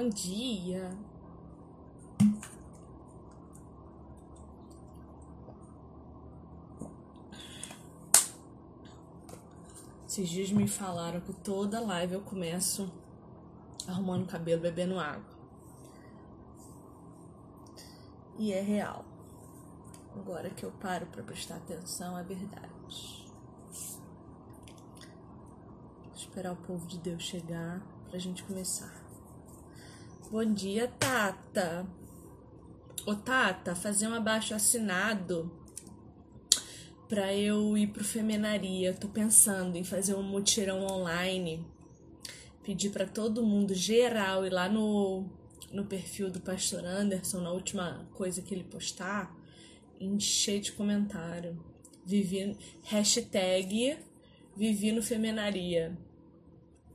Bom dia. Esses dias me falaram que toda live eu começo arrumando cabelo, bebendo água. E é real. Agora que eu paro para prestar atenção, é verdade. Vou esperar o povo de Deus chegar pra gente começar. Bom dia, Tata. Ô, Tata, fazer um abaixo assinado pra eu ir pro Femenaria. Tô pensando em fazer um mutirão online. Pedir para todo mundo, geral, ir lá no, no perfil do Pastor Anderson, na última coisa que ele postar, encher de comentário. Vivi, hashtag Vivi no Femenaria.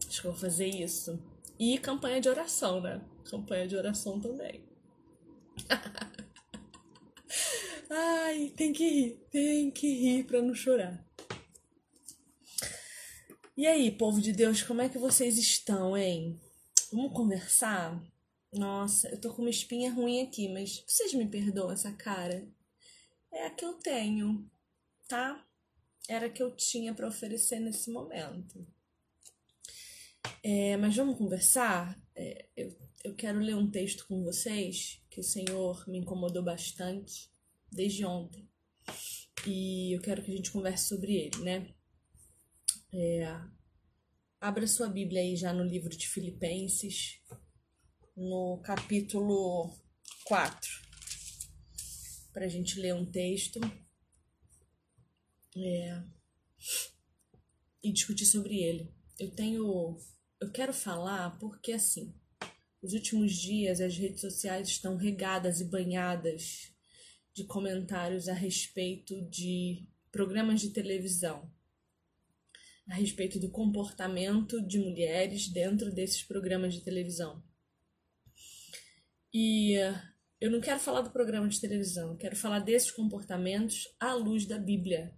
Acho que eu vou fazer isso. E campanha de oração, né? Campanha de oração também. Ai, tem que rir, tem que rir pra não chorar. E aí, povo de Deus, como é que vocês estão, hein? Vamos conversar? Nossa, eu tô com uma espinha ruim aqui, mas vocês me perdoam essa cara? É a que eu tenho, tá? Era a que eu tinha para oferecer nesse momento. É, mas vamos conversar? É, eu, eu quero ler um texto com vocês que o Senhor me incomodou bastante desde ontem. E eu quero que a gente converse sobre ele, né? É, abra sua Bíblia aí já no livro de Filipenses, no capítulo 4, para a gente ler um texto é, e discutir sobre ele. Eu tenho. Eu quero falar porque, assim, nos últimos dias as redes sociais estão regadas e banhadas de comentários a respeito de programas de televisão, a respeito do comportamento de mulheres dentro desses programas de televisão. E eu não quero falar do programa de televisão, eu quero falar desses comportamentos à luz da Bíblia.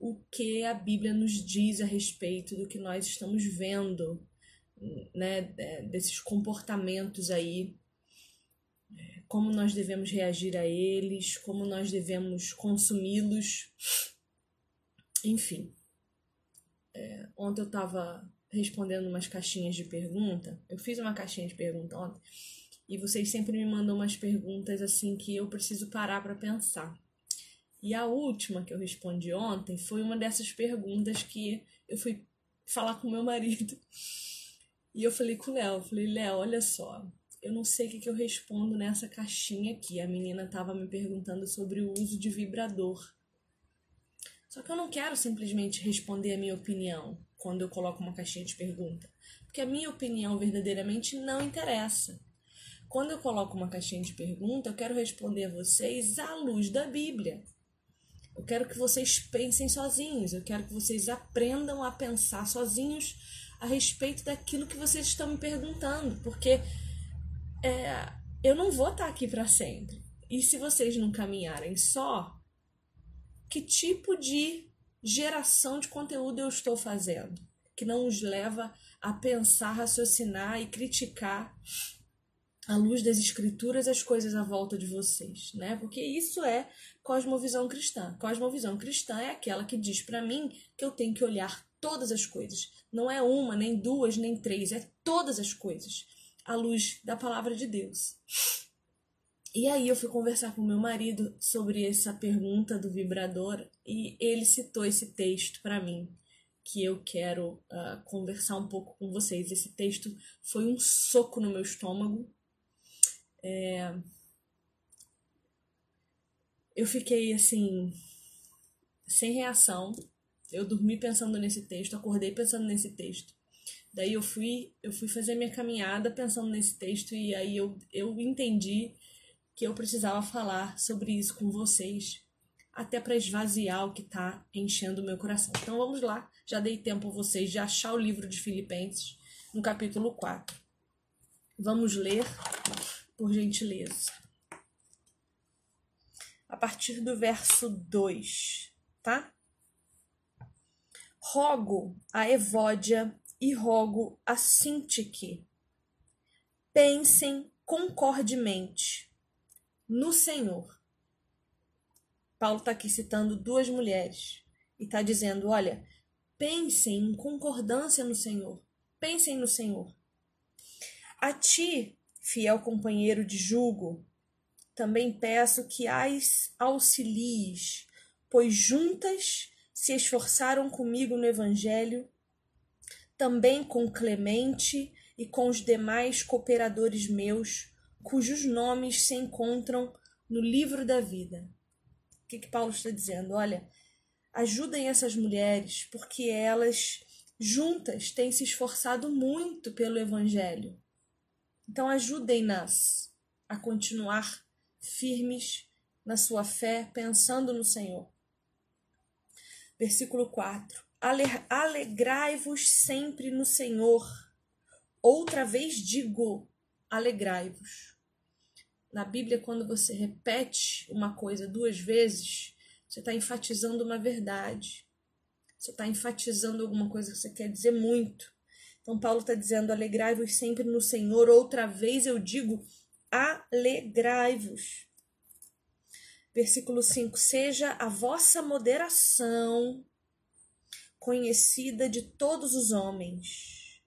O que a Bíblia nos diz a respeito do que nós estamos vendo, né, desses comportamentos aí como nós devemos reagir a eles, como nós devemos consumi-los. Enfim, é, ontem eu estava respondendo umas caixinhas de pergunta. Eu fiz uma caixinha de pergunta ontem e vocês sempre me mandam umas perguntas assim que eu preciso parar para pensar. E a última que eu respondi ontem foi uma dessas perguntas que eu fui falar com meu marido. E eu falei com o Léo, falei, Léo, olha só, eu não sei o que, que eu respondo nessa caixinha aqui. A menina estava me perguntando sobre o uso de vibrador. Só que eu não quero simplesmente responder a minha opinião quando eu coloco uma caixinha de pergunta, porque a minha opinião verdadeiramente não interessa. Quando eu coloco uma caixinha de pergunta, eu quero responder a vocês à luz da Bíblia. Eu quero que vocês pensem sozinhos, eu quero que vocês aprendam a pensar sozinhos a respeito daquilo que vocês estão me perguntando, porque é, eu não vou estar aqui para sempre. E se vocês não caminharem só, que tipo de geração de conteúdo eu estou fazendo? Que não os leva a pensar, raciocinar e criticar à luz das escrituras as coisas à volta de vocês, né? Porque isso é cosmovisão cristã. Cosmovisão cristã é aquela que diz para mim que eu tenho que olhar todas as coisas. Não é uma, nem duas, nem três, é todas as coisas à luz da palavra de Deus. E aí eu fui conversar com meu marido sobre essa pergunta do vibrador e ele citou esse texto para mim que eu quero uh, conversar um pouco com vocês. Esse texto foi um soco no meu estômago. É... Eu fiquei assim sem reação. Eu dormi pensando nesse texto, acordei pensando nesse texto. Daí eu fui, eu fui fazer minha caminhada pensando nesse texto e aí eu, eu entendi que eu precisava falar sobre isso com vocês, até para esvaziar o que está enchendo o meu coração. Então vamos lá, já dei tempo a vocês de achar o livro de Filipenses no capítulo 4. Vamos ler, por gentileza. A partir do verso 2, tá? Rogo a Evódia e rogo a Sintique pensem concordemente no Senhor. Paulo está aqui citando duas mulheres e está dizendo: olha, pensem em concordância no Senhor. Pensem no Senhor. A ti, fiel companheiro de jugo, também peço que as auxilies, pois juntas se esforçaram comigo no Evangelho, também com Clemente e com os demais cooperadores meus, cujos nomes se encontram no livro da vida. O que, que Paulo está dizendo? Olha, ajudem essas mulheres, porque elas juntas têm se esforçado muito pelo Evangelho. Então, ajudem-nas a continuar firmes na sua fé, pensando no Senhor. Versículo 4: Alegrai-vos sempre no Senhor. Outra vez digo: alegrai-vos. Na Bíblia, quando você repete uma coisa duas vezes, você está enfatizando uma verdade. Você está enfatizando alguma coisa que você quer dizer muito. Então, Paulo está dizendo: alegrai-vos sempre no Senhor. Outra vez eu digo: alegrai-vos. Versículo 5: Seja a vossa moderação conhecida de todos os homens.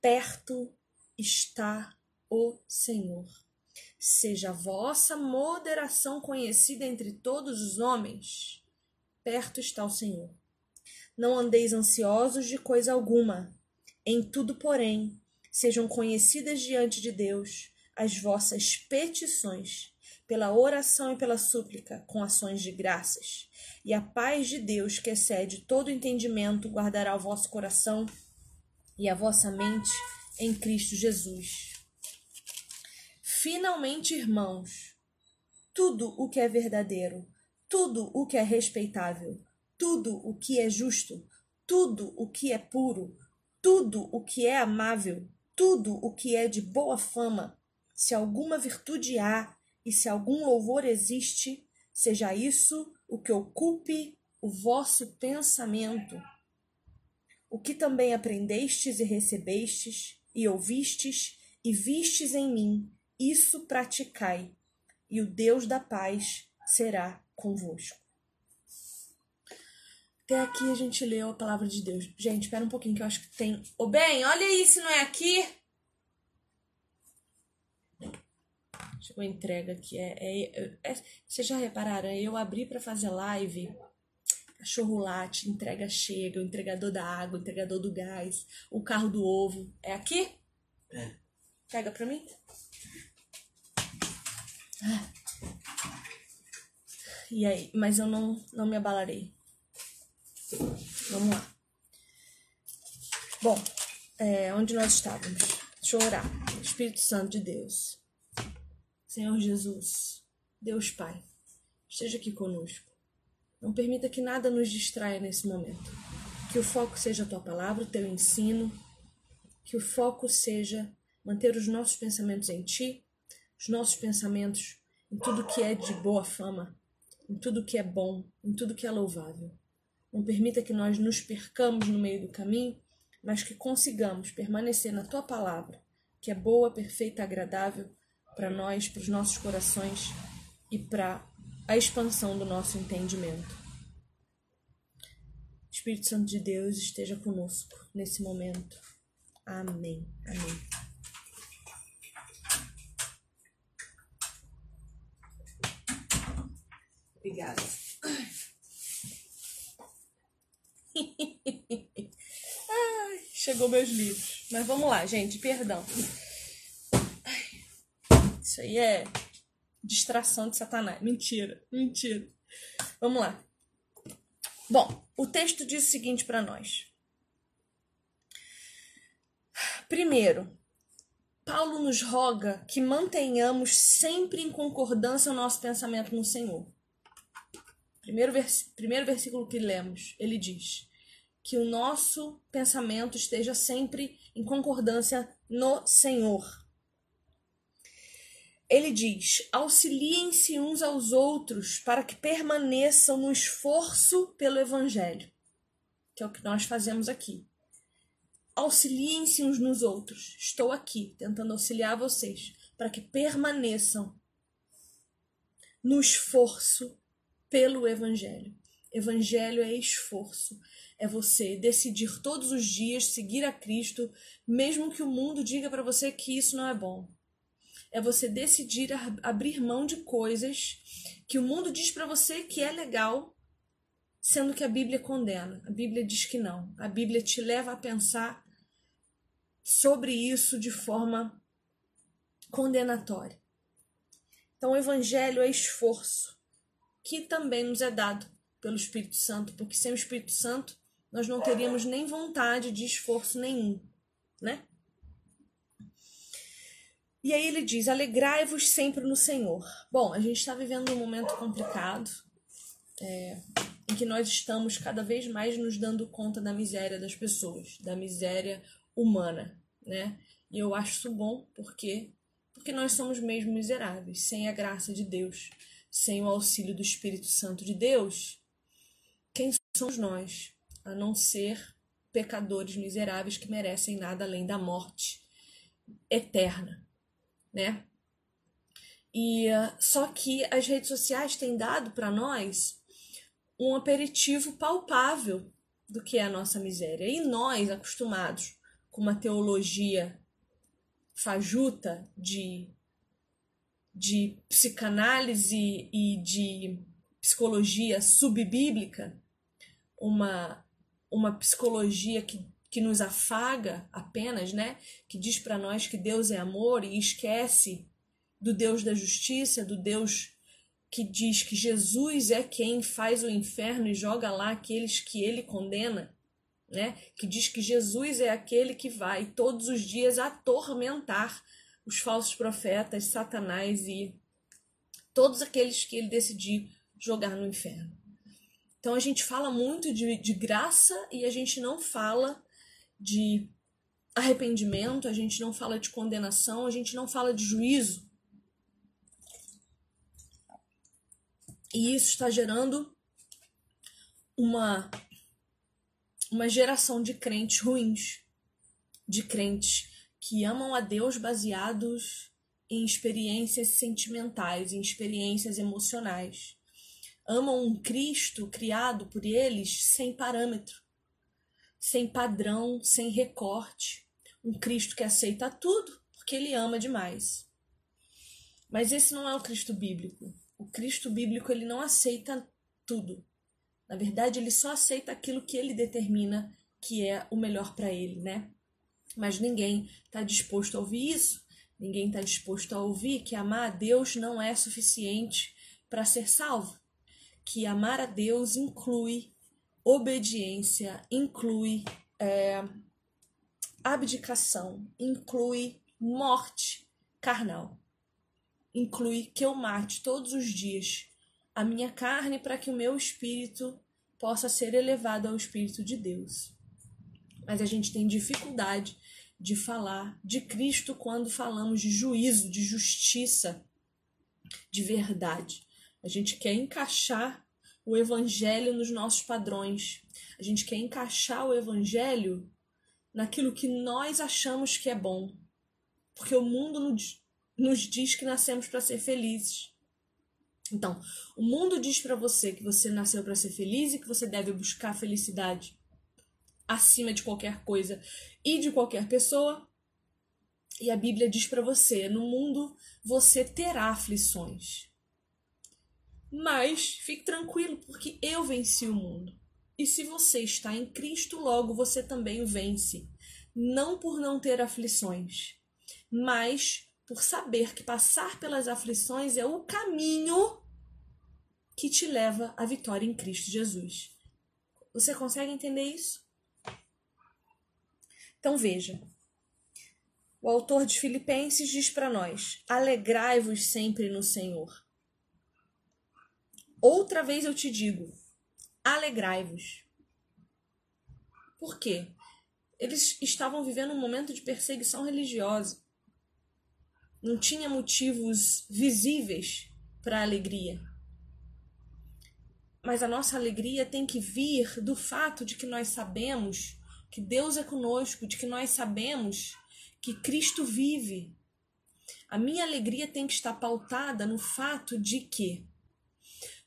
Perto está o Senhor. Seja a vossa moderação conhecida entre todos os homens. Perto está o Senhor. Não andeis ansiosos de coisa alguma. Em tudo, porém, sejam conhecidas diante de Deus as vossas petições, pela oração e pela súplica, com ações de graças. E a paz de Deus, que excede todo entendimento, guardará o vosso coração e a vossa mente em Cristo Jesus. Finalmente, irmãos, tudo o que é verdadeiro, tudo o que é respeitável, tudo o que é justo, tudo o que é puro, tudo o que é amável, tudo o que é de boa fama, se alguma virtude há e se algum louvor existe, seja isso o que ocupe o vosso pensamento. O que também aprendestes e recebestes, e ouvistes, e vistes em mim, isso praticai, e o Deus da paz será convosco. Até aqui a gente leu a palavra de Deus. Gente, espera um pouquinho que eu acho que tem. Ô, bem, olha se não é aqui. Chegou a entrega aqui. É, é, é, vocês já repararam? Eu abri para fazer live. Cachorro late, entrega chega, o entregador da água, o entregador do gás, o carro do ovo. É aqui? É. Pega pra mim. Ah. E aí? Mas eu não, não me abalarei. Vamos lá. Bom, é, onde nós estávamos? Deixa eu orar. Espírito Santo de Deus. Senhor Jesus, Deus Pai, esteja aqui conosco. Não permita que nada nos distraia nesse momento. Que o foco seja a tua palavra, o teu ensino. Que o foco seja manter os nossos pensamentos em ti, os nossos pensamentos em tudo que é de boa fama, em tudo que é bom, em tudo que é louvável. Não permita que nós nos percamos no meio do caminho, mas que consigamos permanecer na tua palavra, que é boa, perfeita, agradável para nós, para os nossos corações e para a expansão do nosso entendimento. Espírito Santo de Deus esteja conosco nesse momento. Amém. Amém. Obrigada. Ai, chegou meus livros. Mas vamos lá, gente, perdão. Isso aí é distração de Satanás. Mentira, mentira. Vamos lá. Bom, o texto diz o seguinte para nós. Primeiro, Paulo nos roga que mantenhamos sempre em concordância o nosso pensamento no Senhor. Primeiro, vers primeiro versículo que lemos, ele diz que o nosso pensamento esteja sempre em concordância no Senhor ele diz: auxiliem-se uns aos outros para que permaneçam no esforço pelo Evangelho, que é o que nós fazemos aqui. auxiliem-se uns nos outros. Estou aqui tentando auxiliar vocês para que permaneçam no esforço pelo Evangelho. Evangelho é esforço, é você decidir todos os dias seguir a Cristo, mesmo que o mundo diga para você que isso não é bom. É você decidir abrir mão de coisas que o mundo diz para você que é legal, sendo que a Bíblia condena. A Bíblia diz que não. A Bíblia te leva a pensar sobre isso de forma condenatória. Então, o Evangelho é esforço, que também nos é dado pelo Espírito Santo, porque sem o Espírito Santo nós não teríamos nem vontade de esforço nenhum, né? E aí ele diz: alegrai-vos sempre no Senhor. Bom, a gente está vivendo um momento complicado, é, em que nós estamos cada vez mais nos dando conta da miséria das pessoas, da miséria humana, né? E eu acho isso bom porque porque nós somos mesmo miseráveis, sem a graça de Deus, sem o auxílio do Espírito Santo de Deus. Quem somos nós, a não ser pecadores miseráveis que merecem nada além da morte eterna, né? E uh, só que as redes sociais têm dado para nós um aperitivo palpável do que é a nossa miséria. E nós, acostumados com uma teologia fajuta de, de psicanálise e de psicologia subbíblica, uma, uma psicologia que, que nos afaga apenas, né? que diz para nós que Deus é amor e esquece do Deus da justiça, do Deus que diz que Jesus é quem faz o inferno e joga lá aqueles que ele condena né? Que diz que Jesus é aquele que vai todos os dias atormentar os falsos profetas, Satanás e todos aqueles que ele decidir jogar no inferno. Então a gente fala muito de, de graça e a gente não fala de arrependimento, a gente não fala de condenação, a gente não fala de juízo. E isso está gerando uma uma geração de crentes ruins, de crentes que amam a Deus baseados em experiências sentimentais, em experiências emocionais. Amam um Cristo criado por eles sem parâmetro, sem padrão, sem recorte. Um Cristo que aceita tudo porque ele ama demais. Mas esse não é o Cristo bíblico. O Cristo bíblico ele não aceita tudo. Na verdade, ele só aceita aquilo que ele determina que é o melhor para ele, né? Mas ninguém está disposto a ouvir isso. Ninguém está disposto a ouvir que amar a Deus não é suficiente para ser salvo. Que amar a Deus inclui obediência, inclui é, abdicação, inclui morte carnal. Inclui que eu mate todos os dias a minha carne para que o meu espírito possa ser elevado ao espírito de Deus. Mas a gente tem dificuldade de falar de Cristo quando falamos de juízo, de justiça, de verdade. A gente quer encaixar o evangelho nos nossos padrões. A gente quer encaixar o evangelho naquilo que nós achamos que é bom. Porque o mundo nos diz que nascemos para ser felizes. Então, o mundo diz para você que você nasceu para ser feliz e que você deve buscar felicidade acima de qualquer coisa e de qualquer pessoa. E a Bíblia diz para você: no mundo você terá aflições. Mas fique tranquilo, porque eu venci o mundo. E se você está em Cristo, logo você também o vence. Não por não ter aflições, mas por saber que passar pelas aflições é o caminho que te leva à vitória em Cristo Jesus. Você consegue entender isso? Então veja. O autor de Filipenses diz para nós: alegrai-vos sempre no Senhor. Outra vez eu te digo: alegrai-vos. Por quê? Eles estavam vivendo um momento de perseguição religiosa não tinha motivos visíveis para alegria. Mas a nossa alegria tem que vir do fato de que nós sabemos que Deus é conosco, de que nós sabemos que Cristo vive. A minha alegria tem que estar pautada no fato de que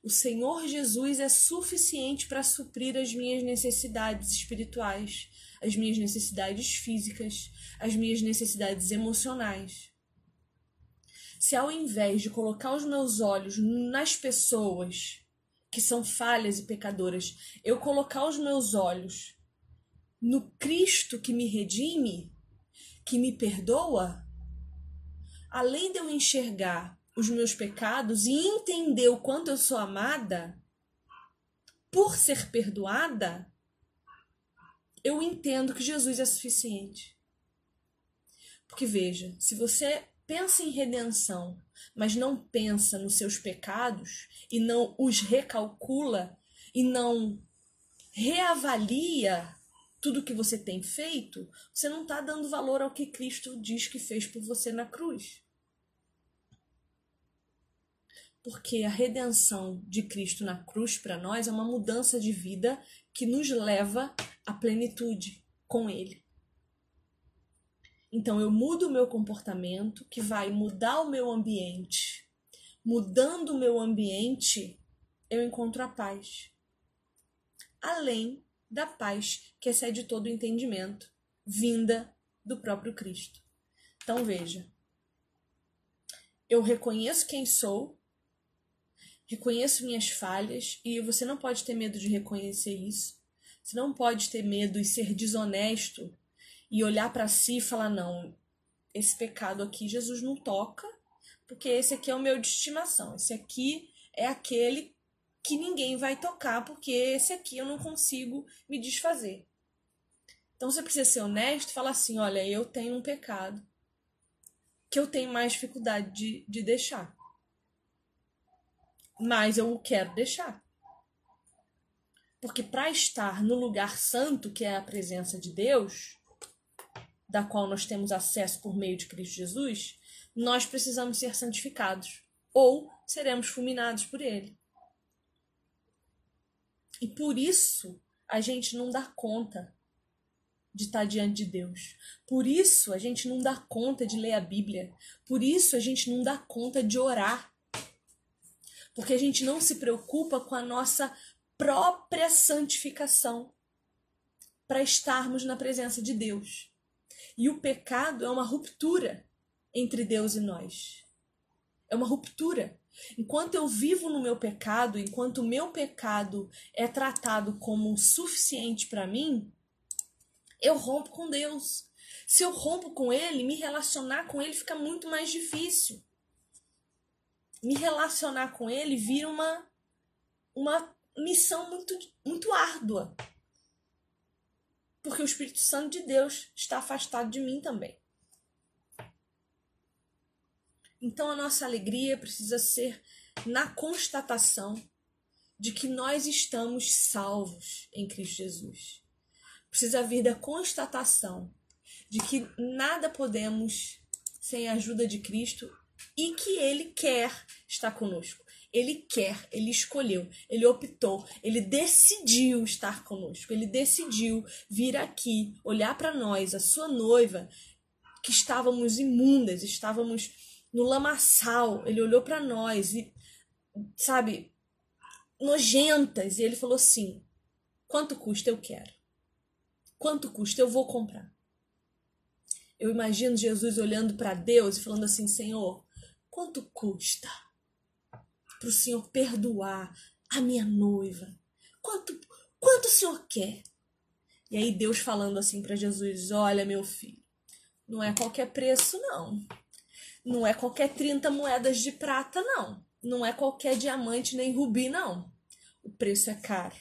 o Senhor Jesus é suficiente para suprir as minhas necessidades espirituais, as minhas necessidades físicas, as minhas necessidades emocionais. Se ao invés de colocar os meus olhos nas pessoas que são falhas e pecadoras, eu colocar os meus olhos no Cristo que me redime, que me perdoa, além de eu enxergar os meus pecados e entender o quanto eu sou amada, por ser perdoada, eu entendo que Jesus é suficiente. Porque veja, se você pensa em redenção, mas não pensa nos seus pecados e não os recalcula e não reavalia tudo que você tem feito, você não está dando valor ao que Cristo diz que fez por você na cruz. Porque a redenção de Cristo na cruz para nós é uma mudança de vida que nos leva à plenitude com Ele. Então eu mudo o meu comportamento, que vai mudar o meu ambiente. Mudando o meu ambiente, eu encontro a paz. Além da paz que excede todo o entendimento, vinda do próprio Cristo. Então veja, eu reconheço quem sou, reconheço minhas falhas e você não pode ter medo de reconhecer isso. Você não pode ter medo e ser desonesto e olhar para si e falar: não, esse pecado aqui Jesus não toca, porque esse aqui é o meu de estimação, esse aqui é aquele que ninguém vai tocar, porque esse aqui eu não consigo me desfazer. Então você precisa ser honesto falar assim: olha, eu tenho um pecado que eu tenho mais dificuldade de, de deixar. Mas eu quero deixar. Porque para estar no lugar santo, que é a presença de Deus, da qual nós temos acesso por meio de Cristo Jesus, nós precisamos ser santificados ou seremos fulminados por Ele. E por isso a gente não dá conta de estar diante de Deus. Por isso a gente não dá conta de ler a Bíblia. Por isso a gente não dá conta de orar. Porque a gente não se preocupa com a nossa própria santificação para estarmos na presença de Deus. E o pecado é uma ruptura entre Deus e nós. É uma ruptura. Enquanto eu vivo no meu pecado, enquanto o meu pecado é tratado como suficiente para mim, eu rompo com Deus. Se eu rompo com Ele, me relacionar com Ele fica muito mais difícil. Me relacionar com Ele vira uma, uma missão muito, muito árdua porque o Espírito Santo de Deus está afastado de mim também. Então a nossa alegria precisa ser na constatação de que nós estamos salvos em Cristo Jesus. Precisa vir da constatação de que nada podemos sem a ajuda de Cristo e que Ele quer estar conosco. Ele quer, ele escolheu, ele optou, ele decidiu estar conosco, ele decidiu vir aqui, olhar para nós, a sua noiva, que estávamos imundas, estávamos no lamaçal. Ele olhou para nós e, sabe, nojentas, e ele falou assim: quanto custa? Eu quero. Quanto custa? Eu vou comprar. Eu imagino Jesus olhando para Deus e falando assim: Senhor, quanto custa? para o Senhor perdoar a minha noiva? Quanto, quanto o Senhor quer? E aí Deus falando assim para Jesus: Olha, meu filho, não é qualquer preço, não. Não é qualquer 30 moedas de prata, não. Não é qualquer diamante nem rubi, não. O preço é caro.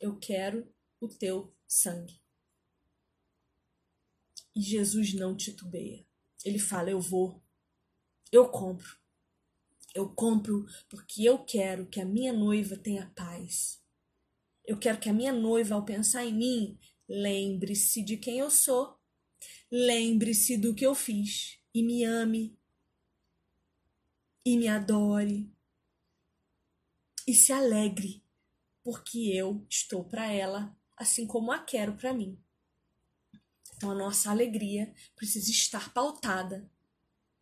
Eu quero o teu sangue. E Jesus não titubeia. Ele fala: Eu vou, eu compro. Eu compro porque eu quero que a minha noiva tenha paz. Eu quero que a minha noiva, ao pensar em mim, lembre-se de quem eu sou, lembre-se do que eu fiz e me ame e me adore e se alegre porque eu estou para ela assim como a quero para mim. Então a nossa alegria precisa estar pautada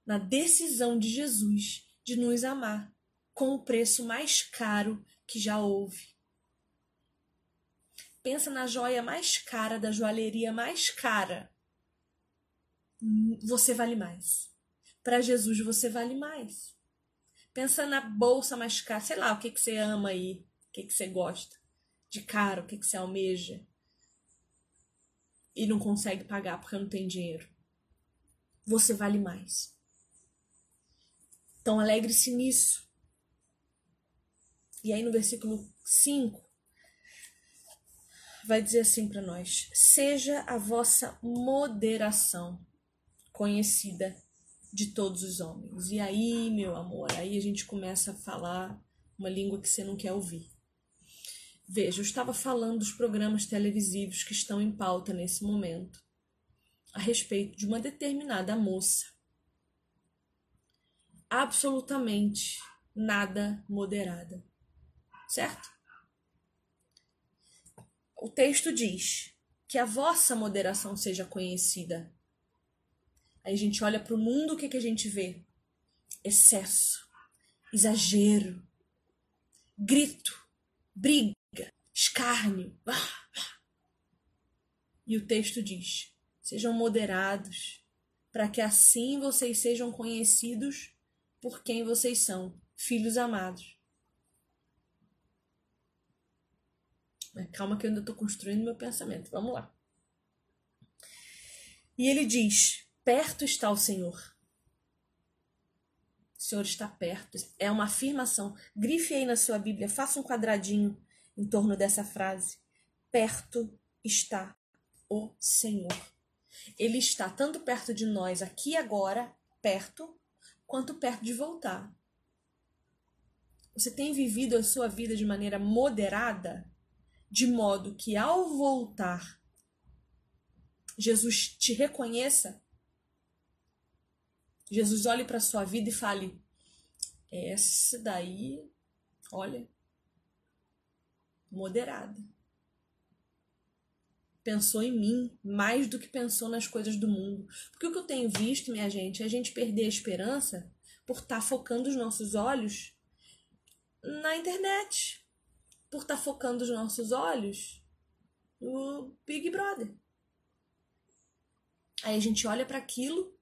na decisão de Jesus de nos amar com o preço mais caro que já houve. Pensa na joia mais cara da joalheria mais cara. Você vale mais. Para Jesus você vale mais. Pensa na bolsa mais cara, sei lá, o que, que você ama aí, o que, que você gosta de caro, o que, que você almeja e não consegue pagar porque não tem dinheiro. Você vale mais. Então alegre-se nisso. E aí no versículo 5 vai dizer assim para nós: Seja a vossa moderação conhecida de todos os homens. E aí, meu amor, aí a gente começa a falar uma língua que você não quer ouvir. Veja, eu estava falando dos programas televisivos que estão em pauta nesse momento, a respeito de uma determinada moça. Absolutamente nada moderada. Certo? O texto diz que a vossa moderação seja conhecida. Aí a gente olha para o mundo, o que, que a gente vê? Excesso, exagero, grito, briga escárnio. E o texto diz: sejam moderados, para que assim vocês sejam conhecidos por quem vocês são, filhos amados. Calma que eu ainda estou construindo meu pensamento. Vamos lá. E ele diz: Perto está o Senhor. O Senhor está perto. É uma afirmação. Grife aí na sua Bíblia, faça um quadradinho em torno dessa frase. Perto está o Senhor. Ele está tanto perto de nós aqui agora, perto, quanto perto de voltar. Você tem vivido a sua vida de maneira moderada, de modo que ao voltar, Jesus te reconheça. Jesus olhe para a sua vida e fale: essa daí, olha, moderada. Pensou em mim mais do que pensou nas coisas do mundo. Porque o que eu tenho visto, minha gente, é a gente perder a esperança por estar tá focando os nossos olhos na internet, por estar tá focando os nossos olhos no Big Brother. Aí a gente olha para aquilo,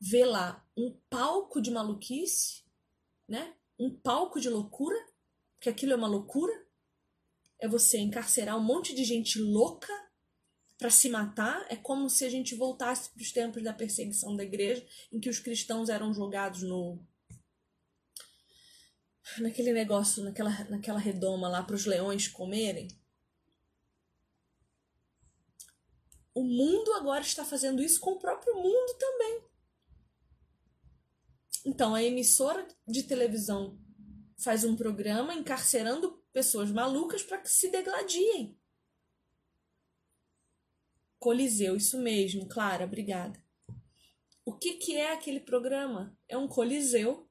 vê lá um palco de maluquice, né? Um palco de loucura, que aquilo é uma loucura é você encarcerar um monte de gente louca para se matar. É como se a gente voltasse para os tempos da perseguição da igreja, em que os cristãos eram jogados no naquele negócio, naquela, naquela redoma lá para os leões comerem. O mundo agora está fazendo isso com o próprio mundo também. Então, a emissora de televisão faz um programa encarcerando pessoas malucas para que se degladiem. Coliseu, isso mesmo, Clara, obrigada. O que, que é aquele programa? É um coliseu,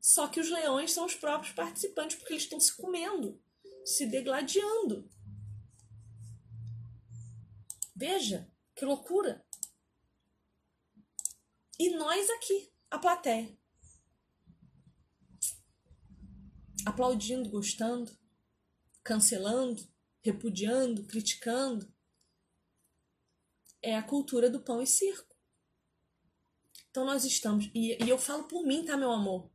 só que os leões são os próprios participantes, porque eles estão se comendo, se degladiando. Veja, que loucura! E nós aqui, a plateia. aplaudindo, gostando, cancelando, repudiando, criticando. É a cultura do pão e circo. Então nós estamos. E, e eu falo por mim, tá, meu amor?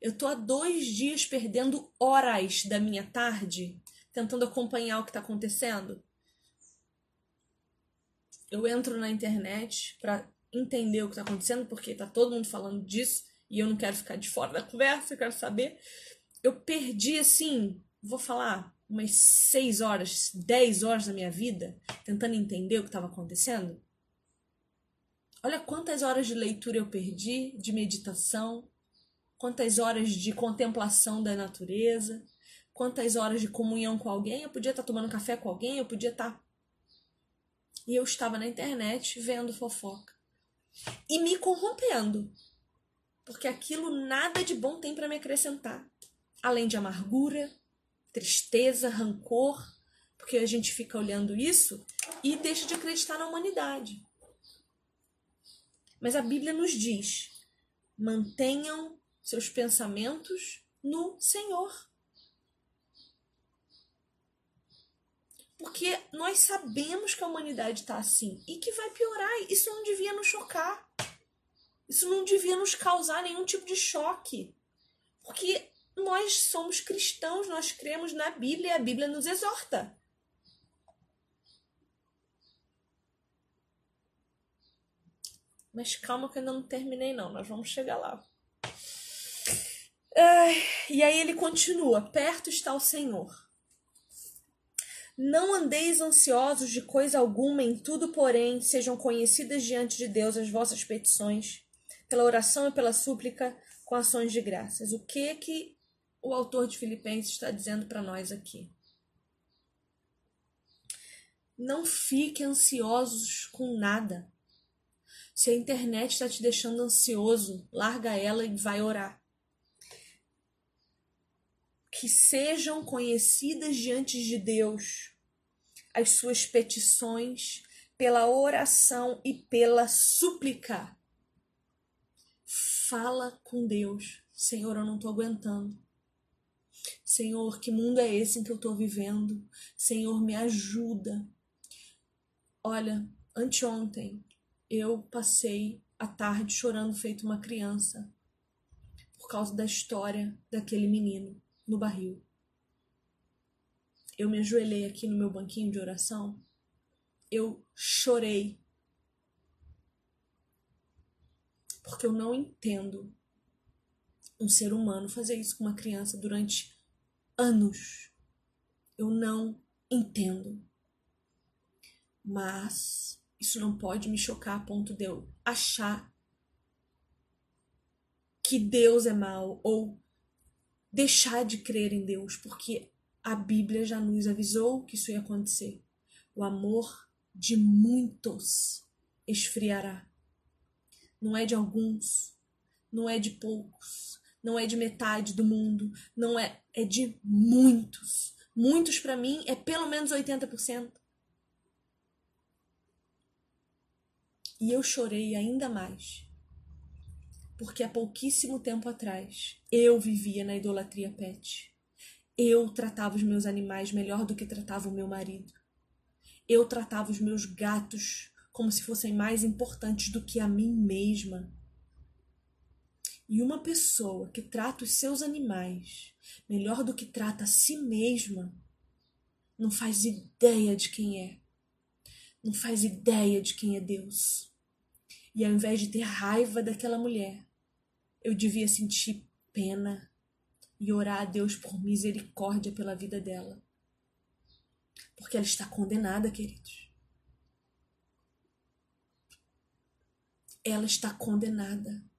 Eu tô há dois dias perdendo horas da minha tarde tentando acompanhar o que está acontecendo. Eu entro na internet para entender o que está acontecendo, porque tá todo mundo falando disso e eu não quero ficar de fora da conversa, eu quero saber eu perdi assim, vou falar, umas seis horas, dez horas da minha vida tentando entender o que estava acontecendo. Olha quantas horas de leitura eu perdi, de meditação, quantas horas de contemplação da natureza, quantas horas de comunhão com alguém. Eu podia estar tomando café com alguém, eu podia estar. E eu estava na internet vendo fofoca e me corrompendo, porque aquilo nada de bom tem para me acrescentar além de amargura, tristeza, rancor, Porque a gente fica olhando isso e deixa de acreditar na humanidade. Mas a Bíblia nos diz: mantenham seus pensamentos no Senhor. Porque nós sabemos que a humanidade está assim e que vai piorar. Isso não devia nos chocar. Isso não devia nos causar nenhum tipo de choque. Porque nós somos cristãos, nós cremos na Bíblia e a Bíblia nos exorta. Mas calma que eu ainda não terminei não, nós vamos chegar lá. E aí ele continua: perto está o Senhor. Não andeis ansiosos de coisa alguma, em tudo, porém, sejam conhecidas diante de Deus as vossas petições, pela oração e pela súplica, com ações de graças. O que que o autor de Filipenses está dizendo para nós aqui? Não fique ansiosos com nada. Se a internet está te deixando ansioso, larga ela e vai orar que sejam conhecidas diante de Deus as suas petições pela oração e pela súplica. Fala com Deus. Senhor, eu não estou aguentando. Senhor, que mundo é esse em que eu estou vivendo? Senhor, me ajuda. Olha, anteontem eu passei a tarde chorando feito uma criança por causa da história daquele menino no barril. Eu me ajoelhei aqui no meu banquinho de oração. Eu chorei. Porque eu não entendo um ser humano fazer isso com uma criança durante anos. Eu não entendo. Mas isso não pode me chocar a ponto de eu achar que Deus é mal ou deixar de crer em Deus, porque a Bíblia já nos avisou que isso ia acontecer. O amor de muitos esfriará. Não é de alguns, não é de poucos, não é de metade do mundo, não é, é de muitos. Muitos para mim é pelo menos 80%. E eu chorei ainda mais porque há pouquíssimo tempo atrás eu vivia na idolatria pet. Eu tratava os meus animais melhor do que tratava o meu marido. Eu tratava os meus gatos como se fossem mais importantes do que a mim mesma. E uma pessoa que trata os seus animais melhor do que trata a si mesma não faz ideia de quem é. Não faz ideia de quem é Deus. E ao invés de ter raiva daquela mulher, eu devia sentir pena e orar a Deus por misericórdia pela vida dela. Porque ela está condenada, queridos. Ela está condenada.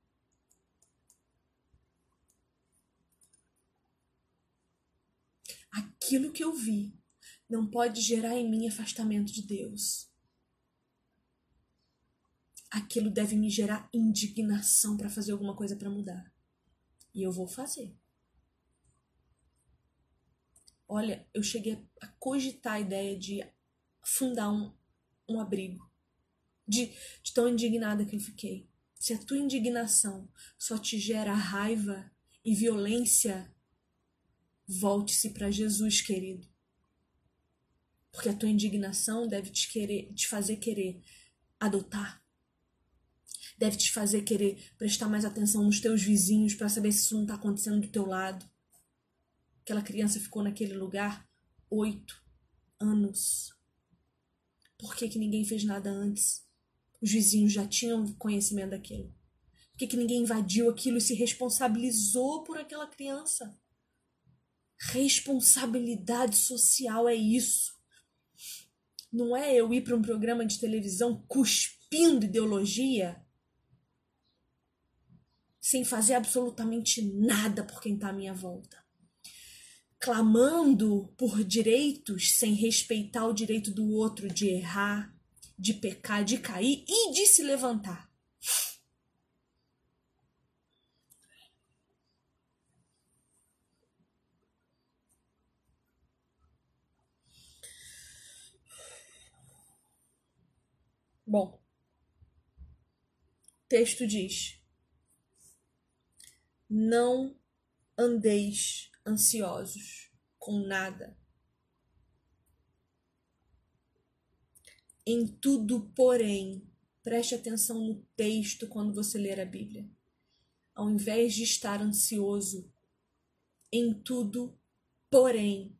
Aquilo que eu vi não pode gerar em mim afastamento de Deus aquilo deve me gerar indignação para fazer alguma coisa para mudar. E eu vou fazer. Olha, eu cheguei a cogitar a ideia de fundar um, um abrigo. De, de tão indignada que eu fiquei. Se a tua indignação só te gera raiva e violência, volte-se para Jesus, querido. Porque a tua indignação deve te querer, te fazer querer adotar deve te fazer querer prestar mais atenção nos teus vizinhos para saber se isso não está acontecendo do teu lado. Aquela criança ficou naquele lugar oito anos. Por que, que ninguém fez nada antes? Os vizinhos já tinham conhecimento daquilo. Por que, que ninguém invadiu aquilo e se responsabilizou por aquela criança? Responsabilidade social é isso. Não é eu ir para um programa de televisão cuspindo ideologia sem fazer absolutamente nada por quem está à minha volta. Clamando por direitos sem respeitar o direito do outro de errar, de pecar, de cair e de se levantar. Bom, o texto diz: Não andeis ansiosos com nada. Em tudo, porém, preste atenção no texto quando você ler a Bíblia. Ao invés de estar ansioso, em tudo, porém,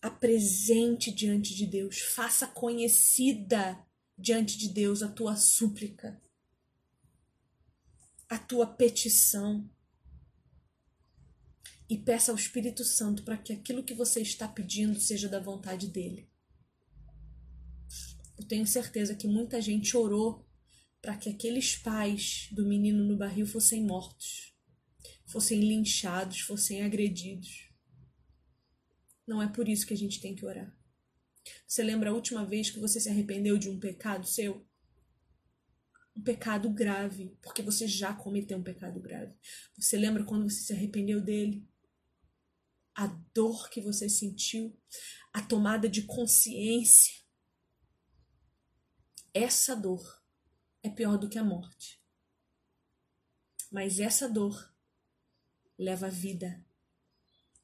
apresente diante de Deus, faça conhecida diante de Deus a tua súplica, a tua petição. E peça ao Espírito Santo para que aquilo que você está pedindo seja da vontade dele. Eu tenho certeza que muita gente orou para que aqueles pais do menino no barril fossem mortos, fossem linchados, fossem agredidos. Não é por isso que a gente tem que orar. Você lembra a última vez que você se arrependeu de um pecado seu? Um pecado grave, porque você já cometeu um pecado grave. Você lembra quando você se arrependeu dele? A dor que você sentiu, a tomada de consciência. Essa dor é pior do que a morte. Mas essa dor leva vida,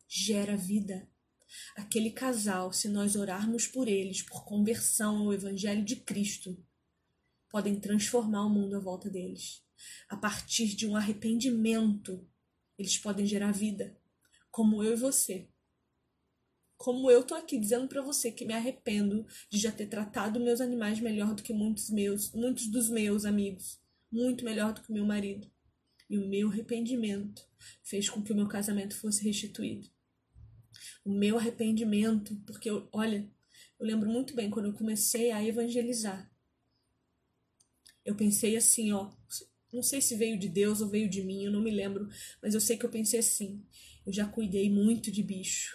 gera vida. Aquele casal, se nós orarmos por eles, por conversão ao Evangelho de Cristo, podem transformar o mundo à volta deles. A partir de um arrependimento, eles podem gerar vida, como eu e você. Como eu tô aqui dizendo para você que me arrependo de já ter tratado meus animais melhor do que muitos meus, muitos dos meus amigos, muito melhor do que meu marido. E o meu arrependimento fez com que o meu casamento fosse restituído o meu arrependimento, porque eu, olha, eu lembro muito bem quando eu comecei a evangelizar. Eu pensei assim, ó, não sei se veio de Deus ou veio de mim, eu não me lembro, mas eu sei que eu pensei assim. Eu já cuidei muito de bicho.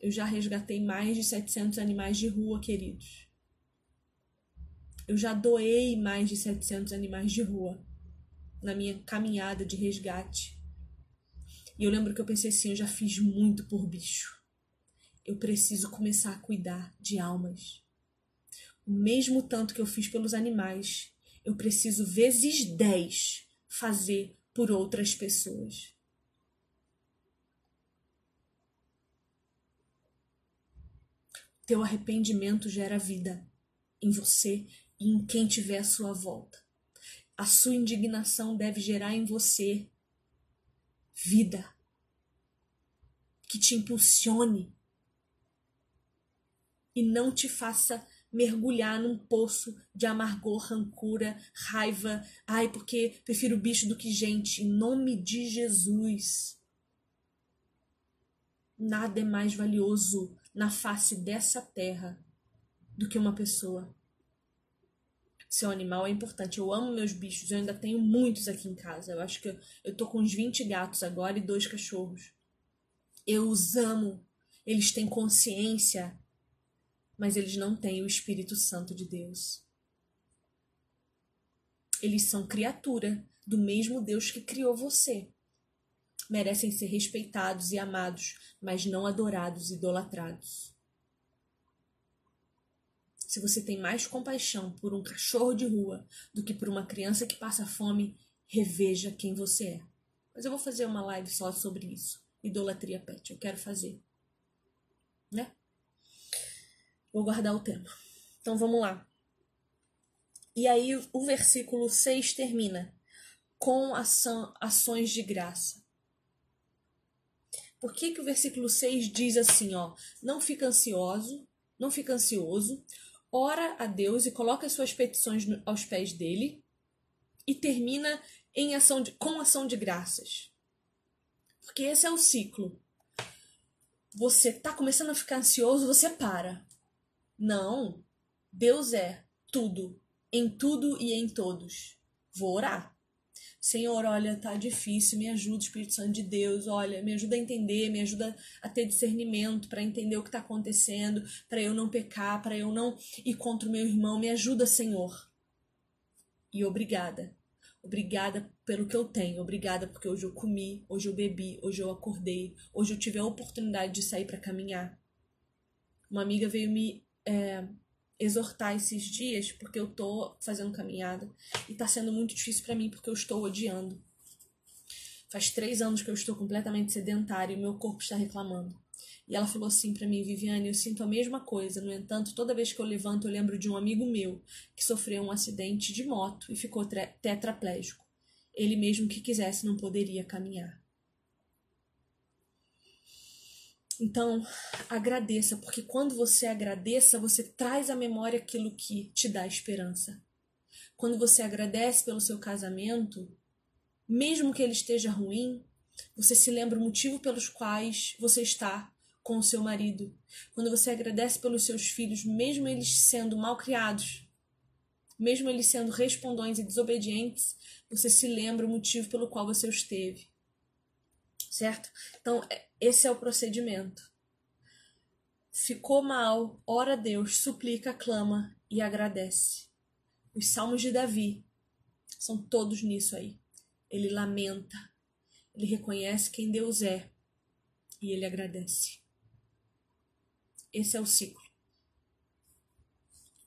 Eu já resgatei mais de 700 animais de rua, queridos. Eu já doei mais de 700 animais de rua na minha caminhada de resgate. E eu lembro que eu pensei assim: eu já fiz muito por bicho. Eu preciso começar a cuidar de almas. O mesmo tanto que eu fiz pelos animais, eu preciso vezes dez fazer por outras pessoas. Teu arrependimento gera vida em você e em quem tiver à sua volta. A sua indignação deve gerar em você vida que te impulsione e não te faça mergulhar num poço de amargor, rancura, raiva. Ai, porque prefiro bicho do que gente. Em nome de Jesus. Nada é mais valioso na face dessa terra do que uma pessoa. Seu animal é importante. Eu amo meus bichos. Eu ainda tenho muitos aqui em casa. Eu acho que eu, eu tô com uns 20 gatos agora e dois cachorros. Eu os amo. Eles têm consciência, mas eles não têm o Espírito Santo de Deus. Eles são criatura do mesmo Deus que criou você. Merecem ser respeitados e amados, mas não adorados e idolatrados. Se você tem mais compaixão por um cachorro de rua do que por uma criança que passa fome, reveja quem você é. Mas eu vou fazer uma live só sobre isso. Idolatria pet. Eu quero fazer. Né? Vou guardar o tema. Então vamos lá. E aí o versículo 6 termina com ação, ações de graça. Por que, que o versículo 6 diz assim, ó? Não fica ansioso, não fica ansioso, ora a Deus e coloca as suas petições aos pés dele e termina em ação de, com ação de graças. Porque esse é o ciclo. Você tá começando a ficar ansioso, você para. Não. Deus é tudo, em tudo e em todos. Vou orar. Senhor, olha, tá difícil, me ajuda, Espírito Santo de Deus, olha, me ajuda a entender, me ajuda a ter discernimento para entender o que está acontecendo, para eu não pecar, para eu não ir contra o meu irmão, me ajuda, Senhor. E obrigada. Obrigada pelo que eu tenho, obrigada porque hoje eu comi, hoje eu bebi, hoje eu acordei, hoje eu tive a oportunidade de sair para caminhar. Uma amiga veio me é, exortar esses dias, porque eu tô fazendo caminhada e tá sendo muito difícil para mim porque eu estou odiando. Faz três anos que eu estou completamente sedentária e meu corpo está reclamando. E ela falou assim para mim, Viviane, eu sinto a mesma coisa. No entanto, toda vez que eu levanto, eu lembro de um amigo meu que sofreu um acidente de moto e ficou tetraplégico. Ele mesmo que quisesse não poderia caminhar. Então, agradeça, porque quando você agradeça, você traz à memória aquilo que te dá esperança. Quando você agradece pelo seu casamento, mesmo que ele esteja ruim, você se lembra o motivo pelos quais você está com o seu marido. Quando você agradece pelos seus filhos, mesmo eles sendo mal criados, mesmo eles sendo respondões e desobedientes, você se lembra o motivo pelo qual você os teve. Certo? Então, é, esse é o procedimento. Ficou mal, ora a Deus, suplica, clama e agradece. Os salmos de Davi são todos nisso aí. Ele lamenta, ele reconhece quem Deus é e ele agradece. Esse é o ciclo.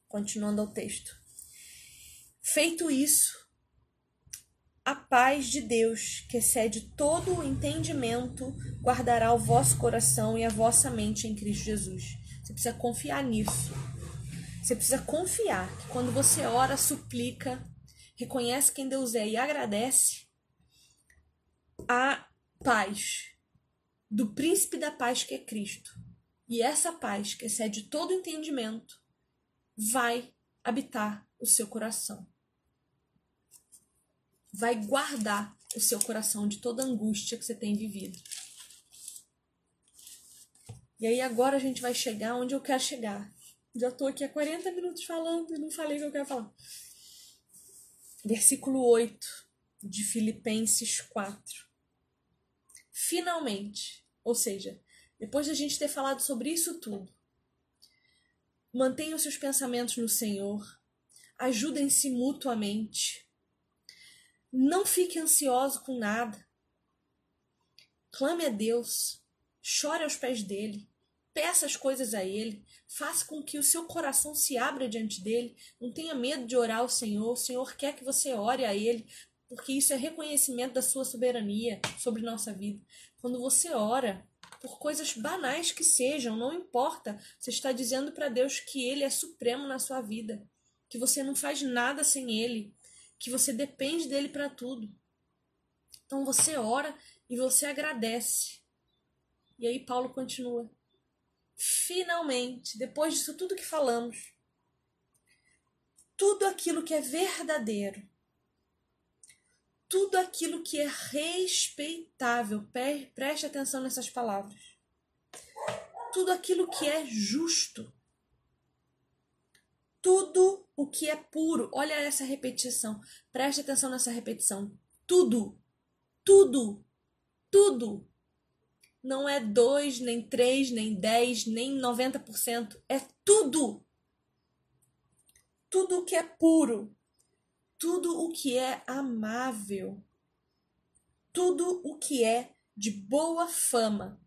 Continuando ao texto. Feito isso, a paz de Deus, que excede todo o entendimento, guardará o vosso coração e a vossa mente em Cristo Jesus. Você precisa confiar nisso. Você precisa confiar que quando você ora, suplica, reconhece quem Deus é e agradece, a paz do príncipe da paz que é Cristo. E essa paz, que excede todo entendimento, vai habitar o seu coração vai guardar o seu coração de toda angústia que você tem vivido. E aí agora a gente vai chegar onde eu quero chegar. Já estou aqui há 40 minutos falando e não falei o que eu quero falar. Versículo 8 de Filipenses 4. Finalmente, ou seja, depois de a gente ter falado sobre isso tudo, mantenham seus pensamentos no Senhor, ajudem-se mutuamente, não fique ansioso com nada. Clame a Deus, chore aos pés dele, peça as coisas a ele, faça com que o seu coração se abra diante dele. Não tenha medo de orar ao Senhor. O Senhor quer que você ore a ele, porque isso é reconhecimento da sua soberania sobre nossa vida. Quando você ora, por coisas banais que sejam, não importa. Você está dizendo para Deus que Ele é supremo na sua vida, que você não faz nada sem Ele, que você depende dele para tudo. Então você ora e você agradece. E aí Paulo continua. Finalmente, depois disso tudo que falamos, tudo aquilo que é verdadeiro, tudo aquilo que é respeitável, preste atenção nessas palavras. Tudo aquilo que é justo, tudo o que é puro. Olha essa repetição. Preste atenção nessa repetição. Tudo, tudo, tudo. Não é dois, nem três, nem dez, nem 90%. É tudo. Tudo o que é puro. Tudo o que é amável. Tudo o que é de boa fama.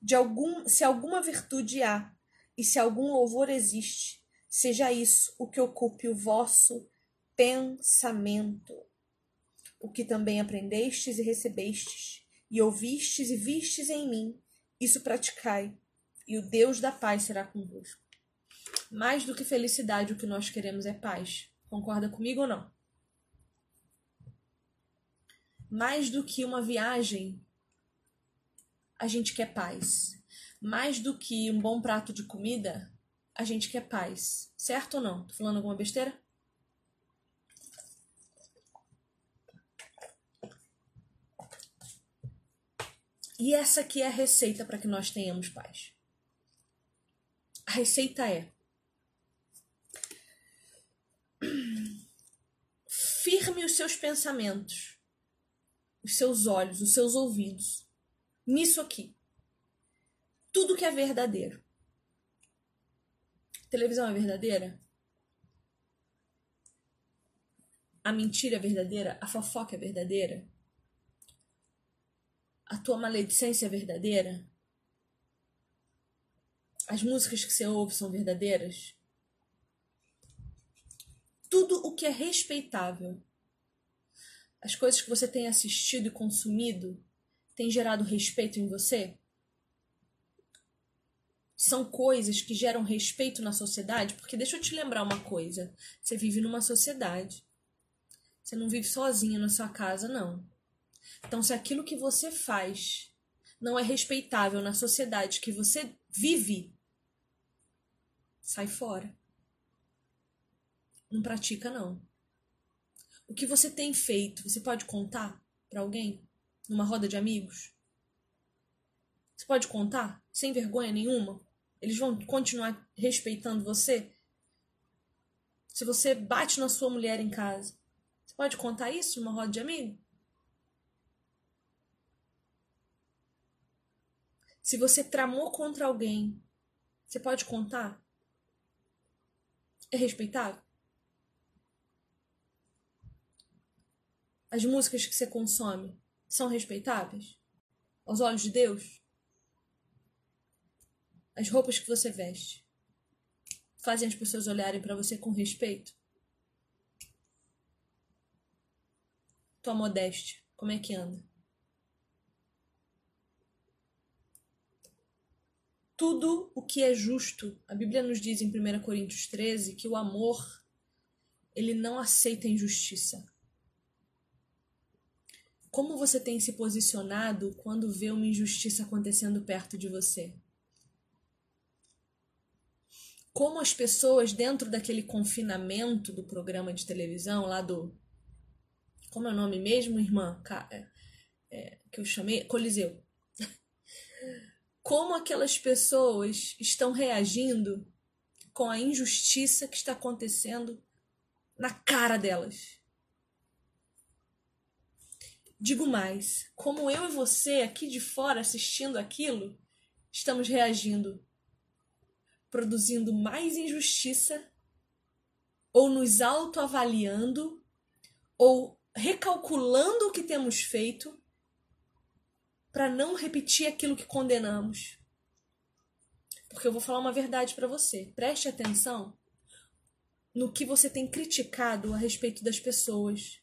De algum, se alguma virtude há e se algum louvor existe, Seja isso o que ocupe o vosso pensamento. O que também aprendestes e recebestes, e ouvistes e vistes em mim, isso praticai, e o Deus da paz será convosco. Mais do que felicidade, o que nós queremos é paz. Concorda comigo ou não? Mais do que uma viagem, a gente quer paz. Mais do que um bom prato de comida, a gente quer paz. Certo ou não? Tô falando alguma besteira? E essa aqui é a receita para que nós tenhamos paz. A receita é: firme os seus pensamentos, os seus olhos, os seus ouvidos nisso aqui. Tudo que é verdadeiro. Televisão é verdadeira? A mentira é verdadeira? A fofoca é verdadeira? A tua maledicência é verdadeira? As músicas que você ouve são verdadeiras? tudo o que é respeitável. As coisas que você tem assistido e consumido têm gerado respeito em você? São coisas que geram respeito na sociedade? Porque deixa eu te lembrar uma coisa: você vive numa sociedade. Você não vive sozinho na sua casa, não. Então, se aquilo que você faz não é respeitável na sociedade que você vive, sai fora. Não pratica, não. O que você tem feito, você pode contar para alguém? Numa roda de amigos? Você pode contar? Sem vergonha nenhuma? Eles vão continuar respeitando você? Se você bate na sua mulher em casa, você pode contar isso numa roda de amigos? Se você tramou contra alguém, você pode contar? É respeitável? As músicas que você consome são respeitáveis? Aos olhos de Deus? As roupas que você veste fazem as pessoas olharem para você com respeito? Tua modéstia, como é que anda? Tudo o que é justo, a Bíblia nos diz em 1 Coríntios 13 que o amor ele não aceita injustiça. Como você tem se posicionado quando vê uma injustiça acontecendo perto de você? Como as pessoas dentro daquele confinamento do programa de televisão lá do. Como é o nome mesmo, irmã? É, é, que eu chamei? Coliseu. Como aquelas pessoas estão reagindo com a injustiça que está acontecendo na cara delas. Digo mais, como eu e você aqui de fora assistindo aquilo, estamos reagindo, produzindo mais injustiça, ou nos autoavaliando, ou recalculando o que temos feito para não repetir aquilo que condenamos. Porque eu vou falar uma verdade para você. Preste atenção no que você tem criticado a respeito das pessoas